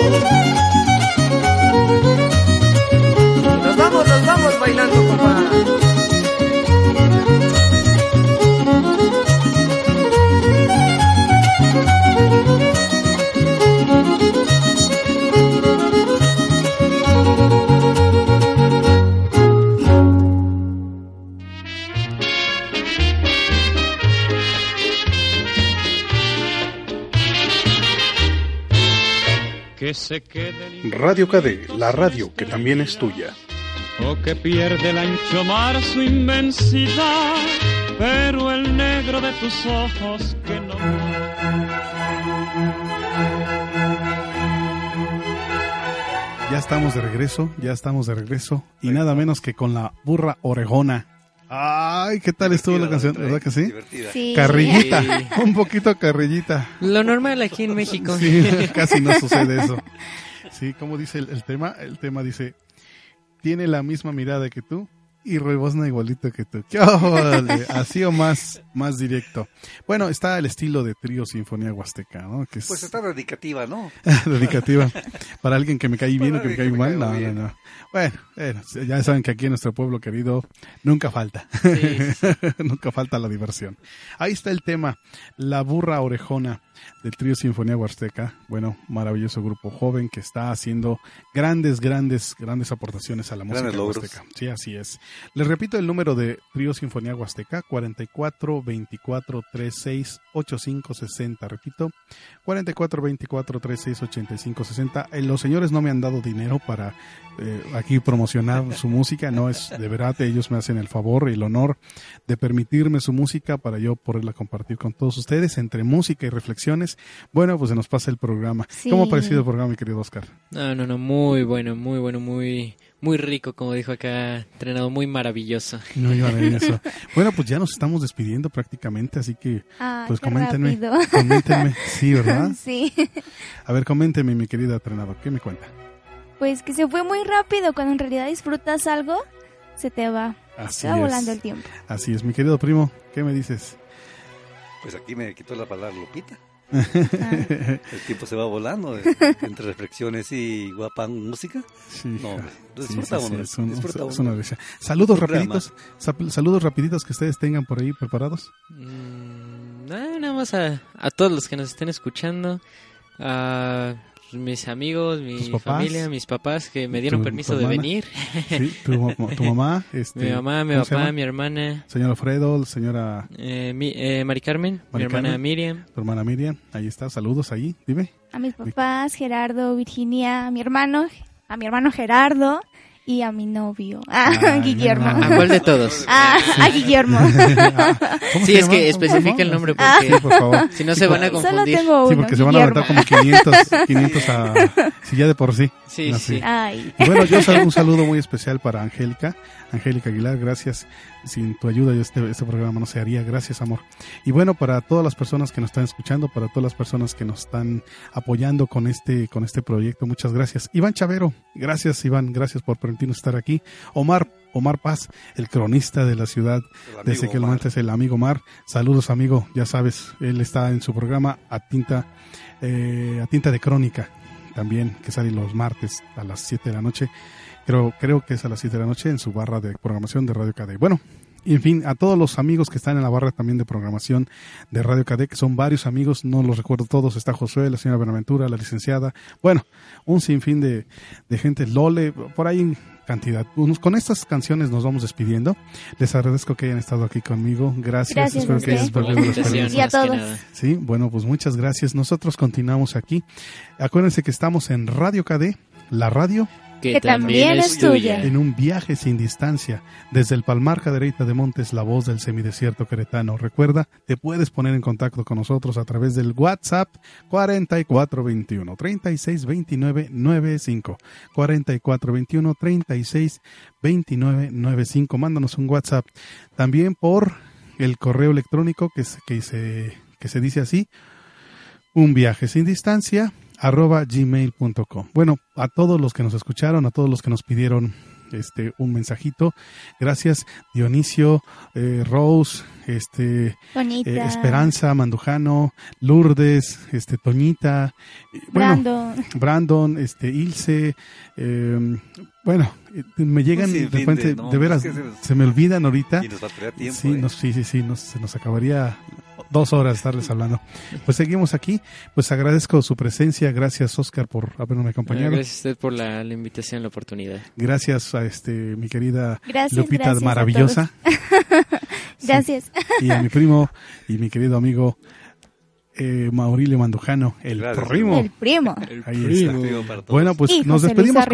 Radio KD, la radio que también es tuya. O que pierde el ancho mar su inmensidad, pero el negro de tus ojos que no. Ya estamos de regreso, ya estamos de regreso y nada menos que con la burra orejona. Ay, ¿qué tal estuvo la canción? ¿Verdad que sí? Sí. Carrillita, un poquito carrillita. Lo normal aquí en México. Sí, casi no sucede eso. Sí, como dice el, el tema, el tema dice, tiene la misma mirada que tú y rebosna igualito que tú. ¡Qué óvole! Así o más, más directo. Bueno, está el estilo de trío Sinfonía Huasteca, ¿no? Que es Pues está dedicativa, ¿no? dedicativa. Para alguien que me cae bien o que me cae me mal, no, no, no. Bueno, bueno, ya saben que aquí en nuestro pueblo querido nunca falta. Sí, nunca falta la diversión. Ahí está el tema, La Burra Orejona del trío Sinfonía Huasteca. Bueno, maravilloso grupo joven que está haciendo grandes, grandes, grandes aportaciones a la música huasteca. Sí, así es. Les repito el número de trío Sinfonía Huasteca, 44 24 36 85 60. Repito, 44 24 36 85 60. Eh, los señores no me han dado dinero para eh, aquí promocionar su música, no es de verdad, ellos me hacen el favor y el honor de permitirme su música para yo poderla compartir con todos ustedes entre música y reflexiones. Bueno, pues se nos pasa el programa. Sí. ¿Cómo ha parecido el programa, mi querido Oscar? No, no, no, muy bueno, muy bueno, muy, muy rico, como dijo acá, entrenado, muy maravilloso. No iba a ver eso. Bueno, pues ya nos estamos despidiendo prácticamente, así que Ay, pues coméntenme. Coméntenme, sí, ¿verdad? Sí. A ver, coméntenme, mi querida entrenador, ¿qué me cuenta? Pues que se fue muy rápido. Cuando en realidad disfrutas algo, se te va. Así se va es. volando el tiempo. Así es, mi querido primo, ¿qué me dices? Pues aquí me quitó la palabra Lupita. Ah, El tiempo se va volando eh, entre reflexiones y guapa música. Sí, No, disfruta sí, sí, disfruta una. Saludos rapiditos, saludos rapiditos que ustedes tengan por ahí preparados. Mm, nada, nada más a, a todos los que nos estén escuchando, a mis amigos, mi familia, mis papás que me dieron ¿Tu- permiso tu de venir. Sí, tu, tu mamá, este, mi mamá, mi ¿cómo se papá, mi hermana, señor Alfredo, señora, eh, mi- eh, Mari Carmen, Mari mi hermana Carmen. Miriam. tu hermana Miriam, ahí está, saludos ahí, dime. a mis papás, Gerardo, Virginia, a mi hermano, a mi hermano Gerardo y a mi novio, a Ay, Guillermo. no, ¿A cuál de todos? Ah, a Guillermo. ¿Cómo Sí, es que ¿Cómo se especifica el nombre Sí, porque por favor. si no se van a Solo confundir. tengo uno. Sí, porque se van a Guillermo. aventar como 500, 500 a, si ya de por sí. Sí, No, sí. Ay. Bueno, yo un saludo muy especial para Angélica, Angélica Aguilar, gracias. Sin tu ayuda este, este programa no se haría, gracias amor. Y bueno, para todas las personas que nos están escuchando, para todas las personas que nos están apoyando con este, con este proyecto, muchas gracias. Iván Chavero, gracias Iván, gracias por permitirnos estar aquí. Omar, Omar Paz, el cronista de la ciudad El desde amigo que lo Omar. antes el amigo Mar. Saludos amigo, ya sabes, él está en su programa a tinta, eh, a tinta de crónica también, que sale los martes a las 7 de la noche. Creo, creo que es a las 7 de la noche en su barra de programación de Radio KD. Bueno, y en fin, a todos los amigos que están en la barra también de programación de Radio Cadec, que son varios amigos, no los recuerdo todos, está Josué, la señora Benaventura, la licenciada, bueno, un sinfín de, de gente, Lole, por ahí cantidad. Con estas canciones nos vamos despidiendo. Les agradezco que hayan estado aquí conmigo. Gracias. gracias Espero que hayan Y a todos. Sí, bueno, pues muchas gracias. Nosotros continuamos aquí. Acuérdense que estamos en Radio KD, la radio que, también, es tuya. En un viaje sin distancia, desde el Palmar Cadereyta de Montes, la voz del semidesierto queretano. Recuerda, te puedes poner en contacto con nosotros a través del WhatsApp 4421 3629 95 4421 3629 95. Mándanos un WhatsApp. También por el correo electrónico que, que, se, que se dice así, un viaje sin distancia arroba gmail.com. Bueno, a todos los que nos escucharon, a todos los que nos pidieron este un mensajito. Gracias Dionisio, eh, Rose, este eh, Esperanza, Mandujano, Lourdes, este Toñita, Brandon, Brandon, este Ilse, em, bueno, me llegan de repente, de, veras, se, me olvidan ahorita. Y nos va a tiempo, sí, ¿eh? sí, sí, sí, se nos acabaría dos horas estarles hablando. Pues seguimos aquí. Pues agradezco su presencia. Gracias, Oscar, por haberme acompañado. Gracias a usted por la, invitación, la oportunidad. Gracias a este mi querida Lupita maravillosa. gracias. Y a mi primo y mi querido amigo eh, Maurilio Mandujano, el primo. El primo. Ahí está. Bueno, pues nos despedimos.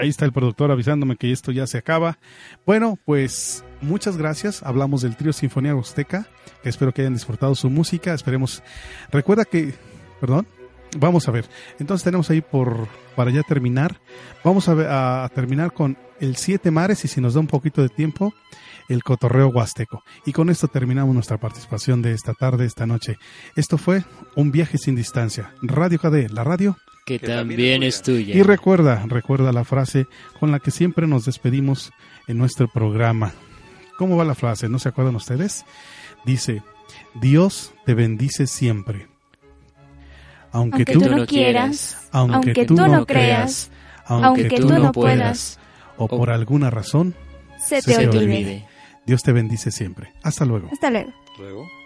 Ahí está el productor avisándome que esto ya se acaba. Bueno, pues muchas gracias. Hablamos del trío Sinfonía Azteca. Espero que hayan disfrutado su música. Esperemos. Recuerda que. Perdón. Vamos a ver. Entonces tenemos ahí por. Para ya terminar. Vamos a, a terminar con el Siete Mares y si nos da un poquito de tiempo. El cotorreo huasteco. Y con esto terminamos nuestra participación de esta tarde, esta noche. Esto fue Un viaje sin distancia. Radio KD, la radio que, también es tuya. Y recuerda, recuerda la frase con la que siempre nos despedimos en nuestro programa. ¿Cómo va la frase? ¿No se acuerdan ustedes? Dice, Dios te bendice siempre. Aunque, tú, no quieras, aunque, tú, no creas, aunque, tú, no puedas, o por alguna razón se, te, olvide. Dios te bendice siempre. Hasta luego. Hasta luego. Luego.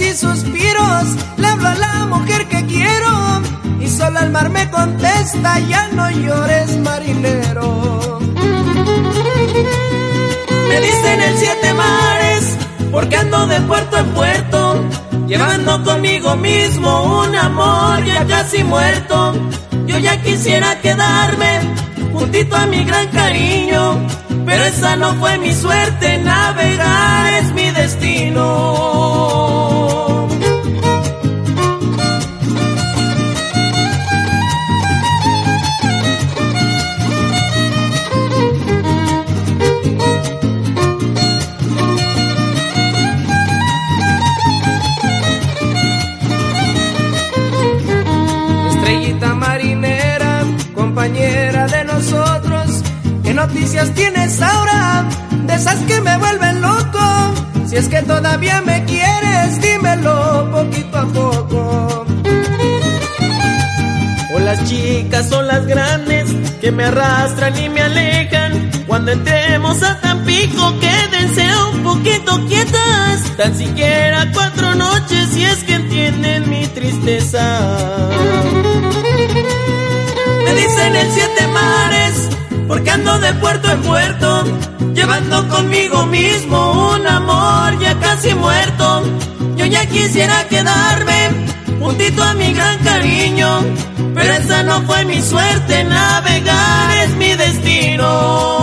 Y suspiros, le hablo a la mujer que quiero y solo el mar me contesta, ya no llores marinero. Me dicen el siete mares, porque ando de puerto en puerto, llevando conmigo mismo un amor ya casi muerto. Yo ya quisiera quedarme juntito a mi gran cariño, pero esa no fue mi suerte, navegar es mi destino. Compañera de nosotros. ¿Qué noticias tienes ahora? De esas que me vuelven loco. Si es que todavía me quieres, dímelo poquito a poco. O las chicas o las grandes que me arrastran y me alejan. Cuando entremos a Tampico, quédense un poquito quietas. Tan siquiera cuatro noches si es que entienden mi tristeza me dicen el siete mares, porque ando de puerto en puerto, llevando conmigo mismo un amor ya casi muerto. Yo ya quisiera quedarme juntito a mi gran cariño, pero esa no fue mi suerte, navegar es mi destino.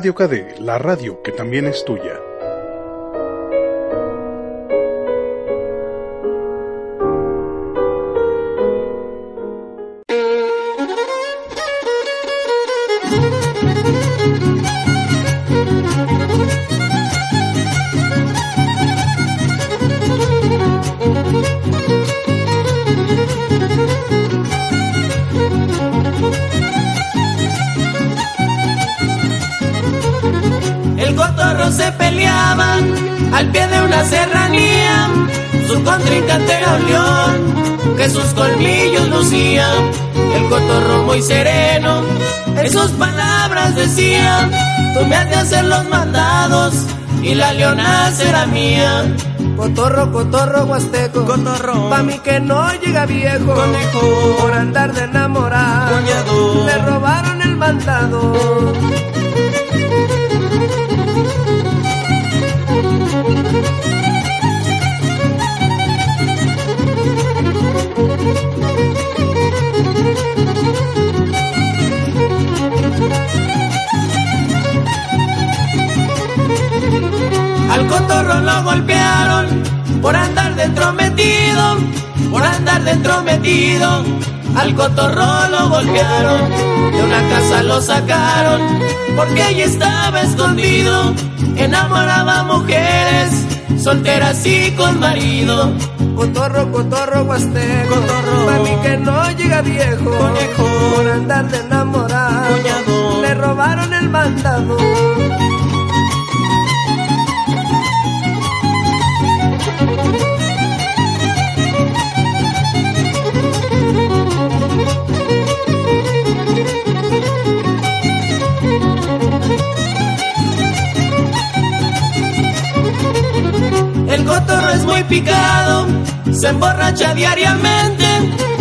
Radio KD, la radio que también es tuya. Sus colmillos lucía, el cotorro muy sereno, en sus palabras decía, tú me has de hacer los mandados y la leona será mía. Cotorro, cotorro, huasteco, cotorro, pa' mí que no llega viejo, conejo, por andar de enamorado, le robaron el mandado. Cotorro lo golpearon por andar dentro metido, por andar dentro metido. Al cotorro lo golpearon, de una casa lo sacaron, porque allí estaba escondido. Enamoraba mujeres, solteras y con marido. Cotorro, cotorro, huasteco, cotorro, para mí que no llega viejo, conejo, por andar de enamorado, le robaron el mandado. Cotorro es muy picado, se emborracha diariamente,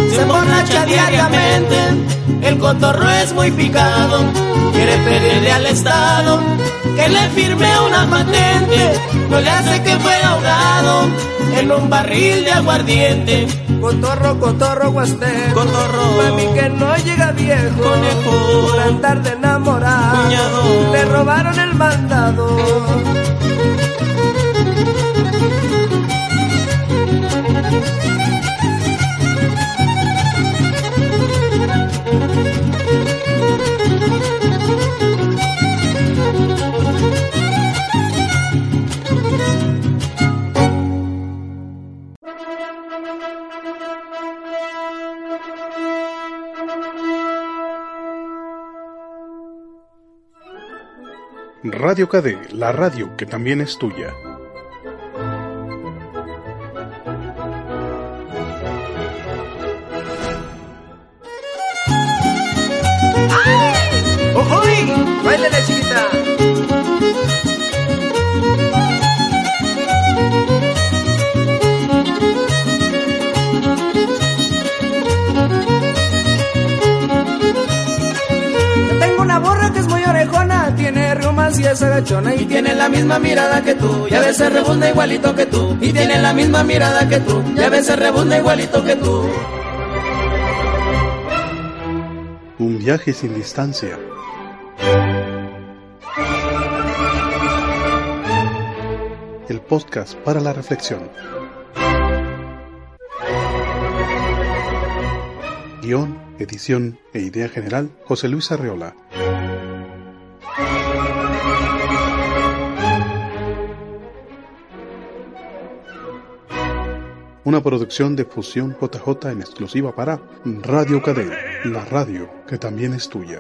se emborracha diariamente. El cotorro es muy picado, quiere pedirle al Estado que le firme una patente, no le hace que fue ahogado en un barril de aguardiente. Cotorro, cotorro, guaste, cotorro, para mí que no llega viejo, conejo, por andar de enamorado, le robaron el mandado. Radio KD, la radio que también es tuya. Y es agachona y tiene la misma mirada que tú y a veces rebunda igualito que tú y tiene la misma mirada que tú y a veces rebunda igualito que tú. Un viaje sin distancia. El podcast para la reflexión. Guión, edición e idea general José Luis Arreola. una producción de Fusión JJ en exclusiva para Radio Cadena, la radio que también es tuya.